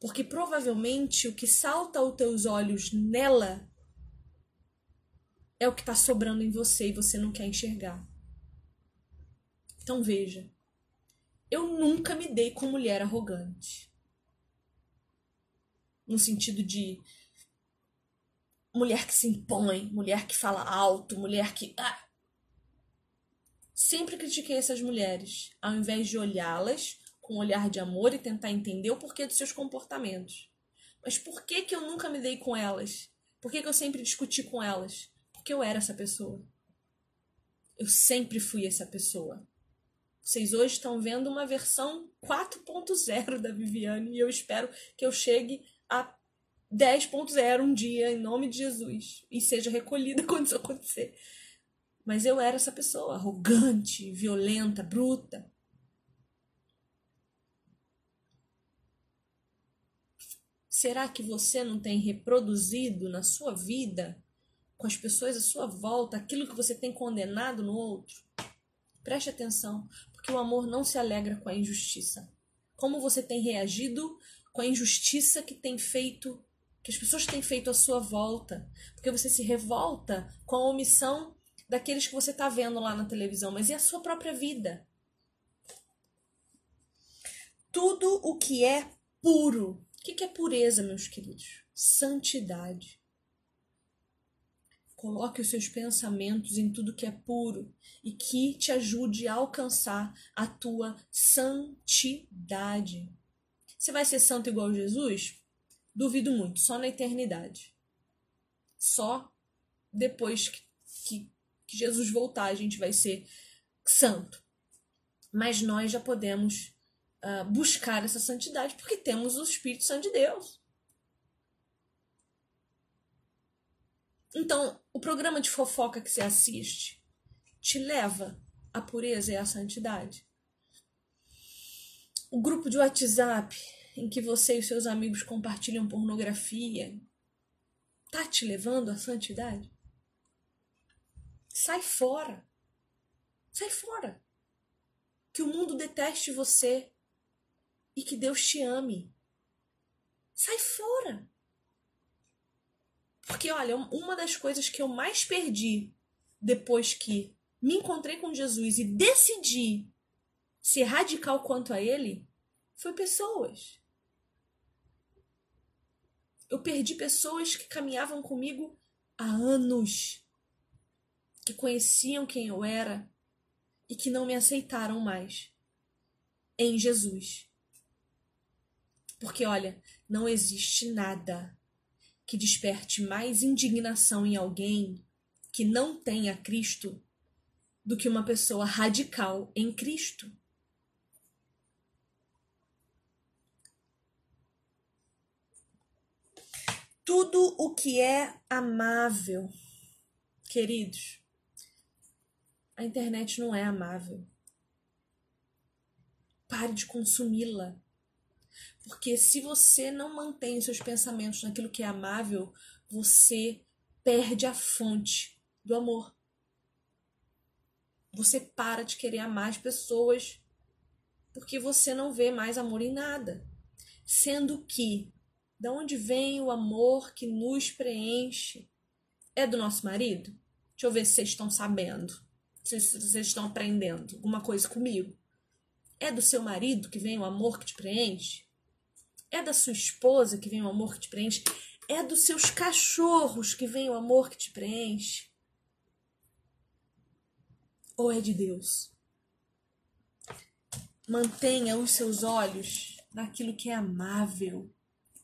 porque provavelmente o que salta aos teus olhos nela é o que está sobrando em você e você não quer enxergar. Então veja, eu nunca me dei com mulher arrogante. No sentido de mulher que se impõe, mulher que fala alto, mulher que. Ah! Sempre critiquei essas mulheres, ao invés de olhá-las com um olhar de amor e tentar entender o porquê dos seus comportamentos. Mas por que, que eu nunca me dei com elas? Por que, que eu sempre discuti com elas? Porque eu era essa pessoa. Eu sempre fui essa pessoa. Vocês hoje estão vendo uma versão 4.0 da Viviane e eu espero que eu chegue a 10.0 um dia, em nome de Jesus, e seja recolhida quando isso acontecer. Mas eu era essa pessoa, arrogante, violenta, bruta. Será que você não tem reproduzido na sua vida, com as pessoas à sua volta, aquilo que você tem condenado no outro? Preste atenção, porque o amor não se alegra com a injustiça. Como você tem reagido com a injustiça que tem feito, que as pessoas têm feito à sua volta? Porque você se revolta com a omissão daqueles que você está vendo lá na televisão, mas e a sua própria vida? Tudo o que é puro o que é pureza, meus queridos? Santidade. Coloque os seus pensamentos em tudo que é puro e que te ajude a alcançar a tua santidade. Você vai ser santo igual Jesus? Duvido muito, só na eternidade. Só depois que, que, que Jesus voltar a gente vai ser santo. Mas nós já podemos uh, buscar essa santidade, porque temos o Espírito Santo de Deus. Então, o programa de fofoca que você assiste te leva à pureza e à santidade. O grupo de WhatsApp em que você e seus amigos compartilham pornografia tá te levando à santidade? Sai fora. Sai fora. Que o mundo deteste você e que Deus te ame. Sai fora. Porque, olha, uma das coisas que eu mais perdi depois que me encontrei com Jesus e decidi ser radical quanto a Ele foi pessoas. Eu perdi pessoas que caminhavam comigo há anos, que conheciam quem eu era e que não me aceitaram mais em Jesus. Porque, olha, não existe nada que desperte mais indignação em alguém que não tenha Cristo do que uma pessoa radical em Cristo. Tudo o que é amável, queridos, a internet não é amável. Pare de consumi-la. Porque se você não mantém os seus pensamentos naquilo que é amável, você perde a fonte do amor. Você para de querer amar as pessoas porque você não vê mais amor em nada. Sendo que, da onde vem o amor que nos preenche? É do nosso marido? Deixa eu ver se vocês estão sabendo, se vocês estão aprendendo alguma coisa comigo. É do seu marido que vem o amor que te preenche? É da sua esposa que vem o amor que te preenche? É dos seus cachorros que vem o amor que te preenche? Ou é de Deus? Mantenha os seus olhos naquilo que é amável.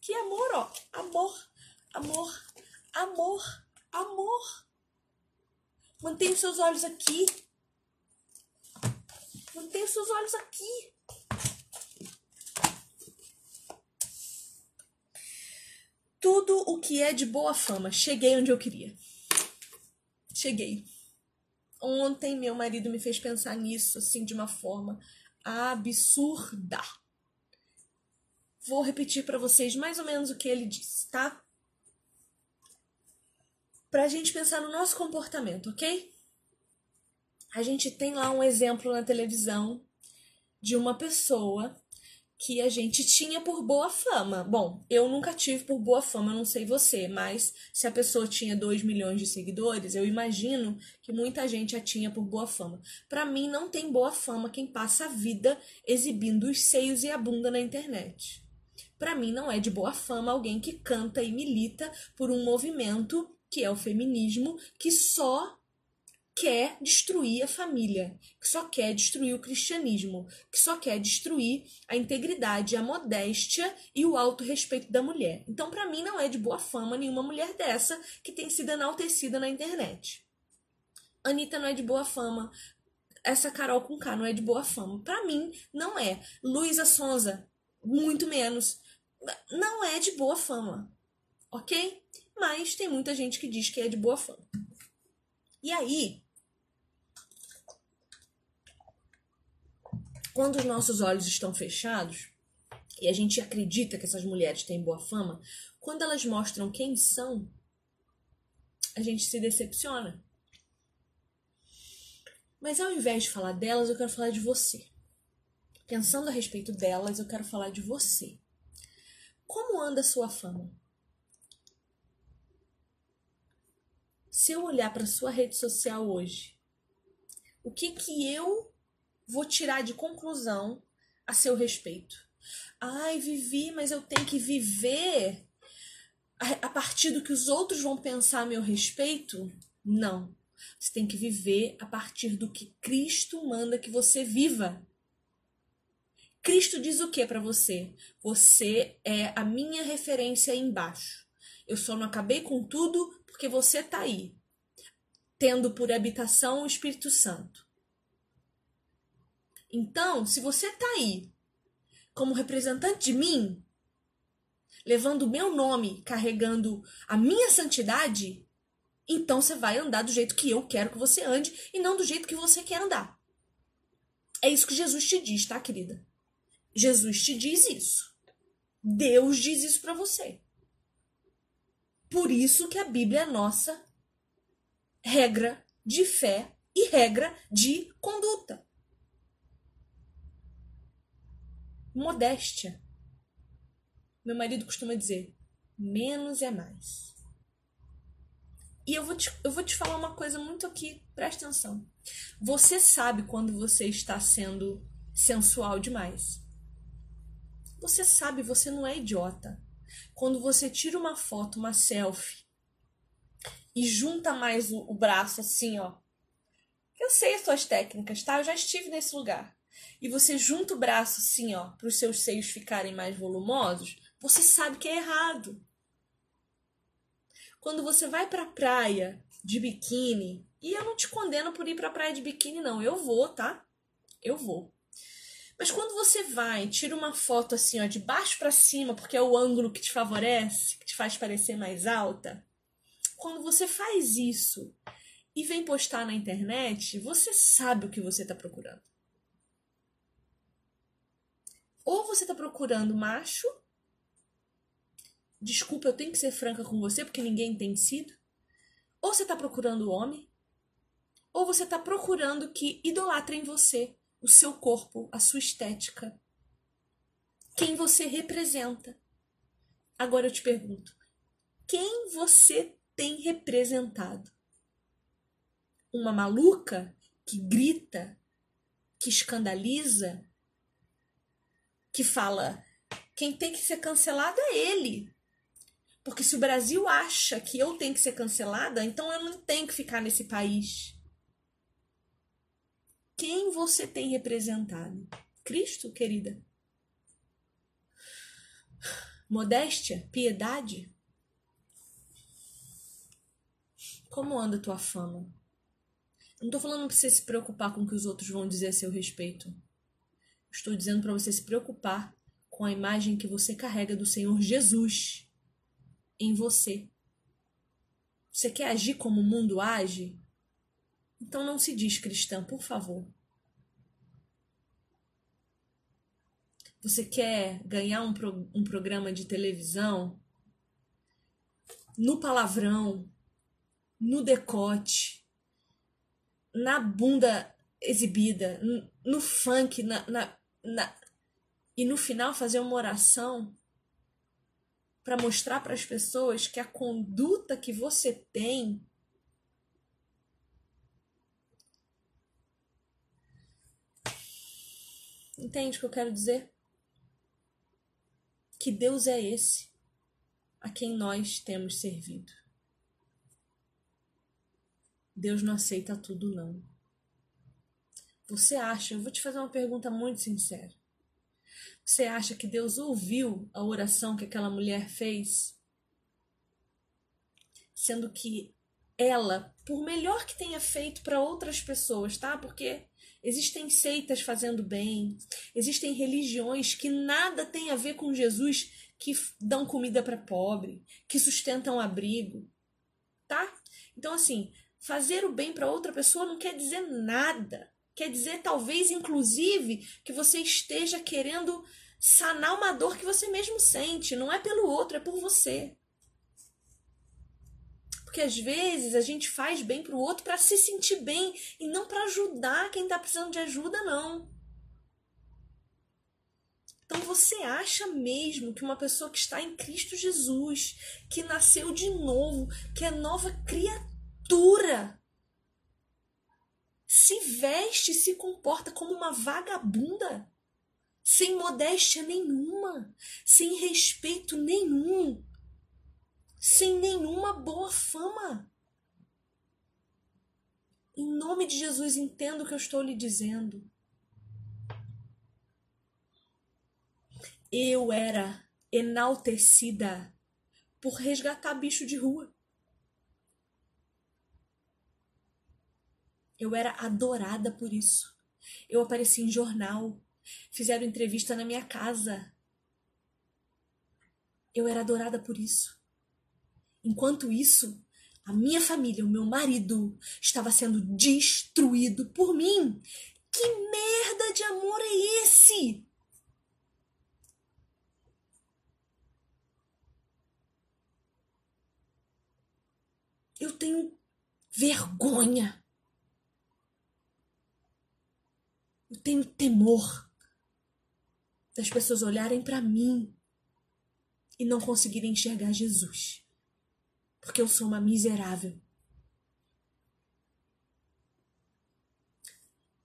Que amor, ó. Amor, amor, amor, amor. Mantenha os seus olhos aqui. Mantenha os seus olhos aqui. Tudo o que é de boa fama. Cheguei onde eu queria. Cheguei. Ontem meu marido me fez pensar nisso assim de uma forma absurda. Vou repetir para vocês mais ou menos o que ele disse, tá? Pra gente pensar no nosso comportamento, ok? A gente tem lá um exemplo na televisão de uma pessoa que a gente tinha por boa fama. Bom, eu nunca tive por boa fama, não sei você, mas se a pessoa tinha 2 milhões de seguidores, eu imagino que muita gente a tinha por boa fama. Para mim, não tem boa fama quem passa a vida exibindo os seios e a bunda na internet. Para mim, não é de boa fama alguém que canta e milita por um movimento que é o feminismo, que só quer destruir a família, que só quer destruir o cristianismo, que só quer destruir a integridade, a modéstia e o autorrespeito da mulher. Então, para mim, não é de boa fama nenhuma mulher dessa que tem sido enaltecida na internet. Anitta não é de boa fama. Essa Carol com K não é de boa fama. Para mim, não é. Luísa Sonza, muito menos. Não é de boa fama. Ok? Mas tem muita gente que diz que é de boa fama. E aí, Quando os nossos olhos estão fechados e a gente acredita que essas mulheres têm boa fama, quando elas mostram quem são, a gente se decepciona. Mas ao invés de falar delas, eu quero falar de você. Pensando a respeito delas, eu quero falar de você. Como anda a sua fama? Se eu olhar para sua rede social hoje, o que que eu vou tirar de conclusão a seu respeito. Ai, vivi, mas eu tenho que viver a partir do que os outros vão pensar a meu respeito? Não. Você tem que viver a partir do que Cristo manda que você viva. Cristo diz o que para você? Você é a minha referência embaixo. Eu só não acabei com tudo porque você tá aí, tendo por habitação o Espírito Santo. Então, se você está aí como representante de mim, levando o meu nome, carregando a minha santidade, então você vai andar do jeito que eu quero que você ande e não do jeito que você quer andar. É isso que Jesus te diz, tá, querida? Jesus te diz isso. Deus diz isso para você. Por isso que a Bíblia é nossa regra de fé e regra de conduta. Modéstia. Meu marido costuma dizer: menos é mais. E eu vou, te, eu vou te falar uma coisa muito aqui, presta atenção. Você sabe quando você está sendo sensual demais. Você sabe, você não é idiota. Quando você tira uma foto, uma selfie, e junta mais o, o braço assim, ó. Eu sei as suas técnicas, tá? Eu já estive nesse lugar. E você junta o braço assim, ó, para os seus seios ficarem mais volumosos, você sabe que é errado. Quando você vai para a praia de biquíni, e eu não te condeno por ir para a praia de biquíni não, eu vou, tá? Eu vou. Mas quando você vai, tira uma foto assim, ó, de baixo para cima, porque é o ângulo que te favorece, que te faz parecer mais alta, quando você faz isso e vem postar na internet, você sabe o que você está procurando. Ou você está procurando macho. Desculpa, eu tenho que ser franca com você porque ninguém tem sido. Ou você está procurando homem. Ou você está procurando que idolatrem você, o seu corpo, a sua estética, quem você representa. Agora eu te pergunto: quem você tem representado? Uma maluca que grita, que escandaliza, que fala: quem tem que ser cancelado é ele. Porque se o Brasil acha que eu tenho que ser cancelada, então eu não tenho que ficar nesse país. Quem você tem representado? Cristo, querida? Modéstia? Piedade? Como anda a tua fama? Não estou falando para você se preocupar com o que os outros vão dizer a seu respeito. Estou dizendo para você se preocupar com a imagem que você carrega do Senhor Jesus em você. Você quer agir como o mundo age? Então não se diz cristã, por favor. Você quer ganhar um, pro, um programa de televisão no palavrão, no decote, na bunda exibida, no, no funk, na, na, na, e no final fazer uma oração para mostrar para as pessoas que a conduta que você tem Entende o que eu quero dizer? Que Deus é esse a quem nós temos servido. Deus não aceita tudo, não. Você acha, eu vou te fazer uma pergunta muito sincera. Você acha que Deus ouviu a oração que aquela mulher fez? Sendo que ela, por melhor que tenha feito para outras pessoas, tá? Porque existem seitas fazendo bem, existem religiões que nada tem a ver com Jesus, que dão comida para pobre, que sustentam abrigo, tá? Então assim, fazer o bem para outra pessoa não quer dizer nada. Quer dizer, talvez, inclusive, que você esteja querendo sanar uma dor que você mesmo sente. Não é pelo outro, é por você. Porque às vezes a gente faz bem para o outro para se sentir bem e não para ajudar quem está precisando de ajuda, não. Então você acha mesmo que uma pessoa que está em Cristo Jesus, que nasceu de novo, que é nova criatura, se veste e se comporta como uma vagabunda, sem modéstia nenhuma, sem respeito nenhum, sem nenhuma boa fama. Em nome de Jesus, entenda o que eu estou lhe dizendo. Eu era enaltecida por resgatar bicho de rua. Eu era adorada por isso. Eu apareci em jornal. Fizeram entrevista na minha casa. Eu era adorada por isso. Enquanto isso, a minha família, o meu marido, estava sendo destruído por mim. Que merda de amor é esse? Eu tenho vergonha Eu tenho temor. das pessoas olharem para mim e não conseguirem enxergar Jesus. Porque eu sou uma miserável.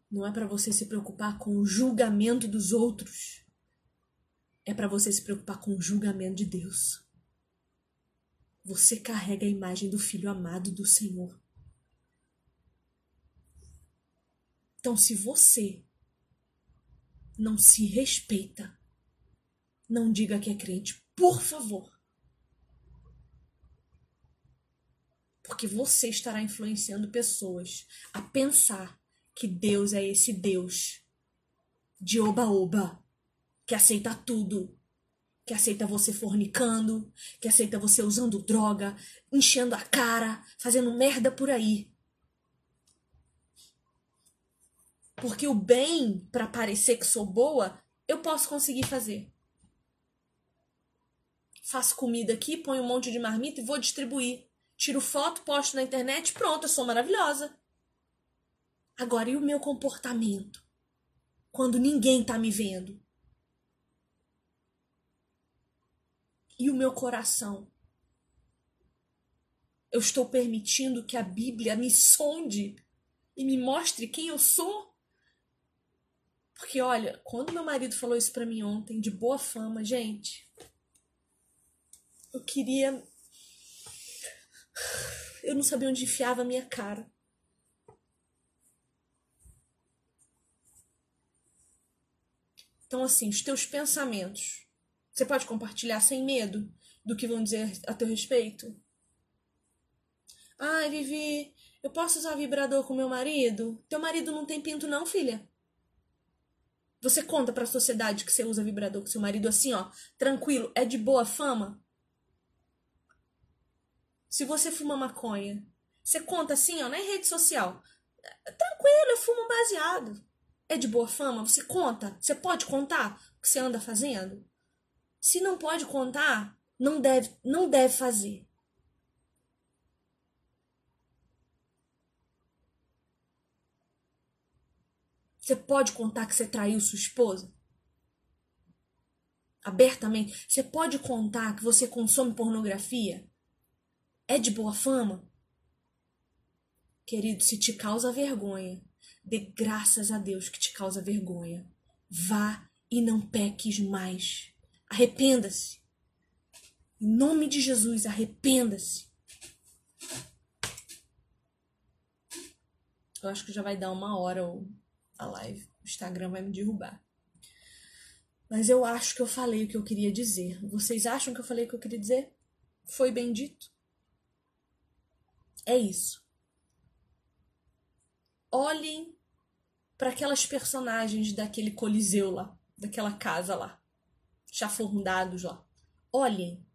Não é para você se preocupar com o julgamento dos outros. É para você se preocupar com o julgamento de Deus. Você carrega a imagem do filho amado do Senhor. Então, se você não se respeita, não diga que é crente, por favor. Porque você estará influenciando pessoas a pensar que Deus é esse Deus de oba-oba, que aceita tudo, que aceita você fornicando, que aceita você usando droga, enchendo a cara, fazendo merda por aí. Porque o bem, para parecer que sou boa, eu posso conseguir fazer. Faço comida aqui, ponho um monte de marmita e vou distribuir. Tiro foto, posto na internet, pronto, eu sou maravilhosa. Agora, e o meu comportamento? Quando ninguém tá me vendo? E o meu coração? Eu estou permitindo que a Bíblia me sonde e me mostre quem eu sou? Porque olha, quando meu marido falou isso para mim ontem, de boa fama, gente, eu queria. Eu não sabia onde enfiava a minha cara. Então, assim, os teus pensamentos, você pode compartilhar sem medo do que vão dizer a teu respeito? Ai, Vivi, eu posso usar vibrador com meu marido? Teu marido não tem pinto, não, filha? Você conta para a sociedade que você usa vibrador com seu marido assim, ó, tranquilo, é de boa fama? Se você fuma maconha, você conta assim, ó, na rede social. Tranquilo, eu fumo baseado. É de boa fama? Você conta? Você pode contar o que você anda fazendo? Se não pode contar, não deve, não deve fazer. Você pode contar que você traiu sua esposa? Abertamente. Você pode contar que você consome pornografia? É de boa fama? Querido, se te causa vergonha, dê graças a Deus que te causa vergonha. Vá e não peques mais. Arrependa-se. Em nome de Jesus, arrependa-se. Eu acho que já vai dar uma hora ou a live. O Instagram vai me derrubar. Mas eu acho que eu falei o que eu queria dizer. Vocês acham que eu falei o que eu queria dizer? Foi bem dito? É isso. Olhem para aquelas personagens daquele coliseu lá, daquela casa lá, chafurdados lá. Olhem.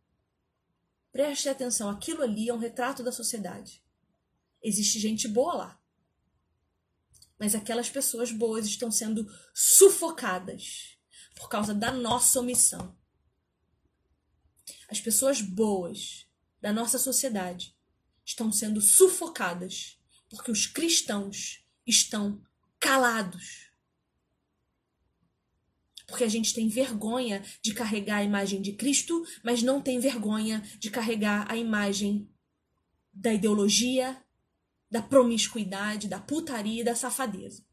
Preste atenção, aquilo ali é um retrato da sociedade. Existe gente boa lá mas aquelas pessoas boas estão sendo sufocadas por causa da nossa omissão. As pessoas boas da nossa sociedade estão sendo sufocadas porque os cristãos estão calados. Porque a gente tem vergonha de carregar a imagem de Cristo, mas não tem vergonha de carregar a imagem da ideologia, da promiscuidade, da putaria e da safadeza.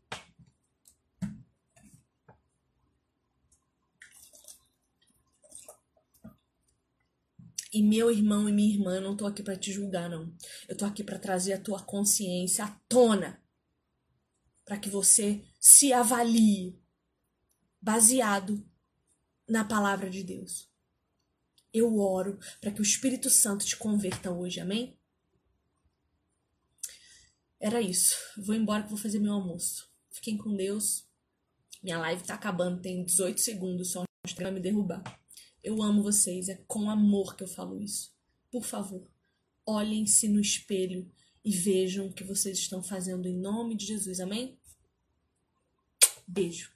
E meu irmão e minha irmã, eu não tô aqui para te julgar não. Eu tô aqui para trazer a tua consciência à tona, para que você se avalie baseado na palavra de Deus. Eu oro para que o Espírito Santo te converta hoje, amém? Era isso. Vou embora que vou fazer meu almoço. Fiquem com Deus. Minha live tá acabando, tem 18 segundos só. Vai me derrubar. Eu amo vocês, é com amor que eu falo isso. Por favor, olhem-se no espelho e vejam o que vocês estão fazendo em nome de Jesus. Amém? Beijo.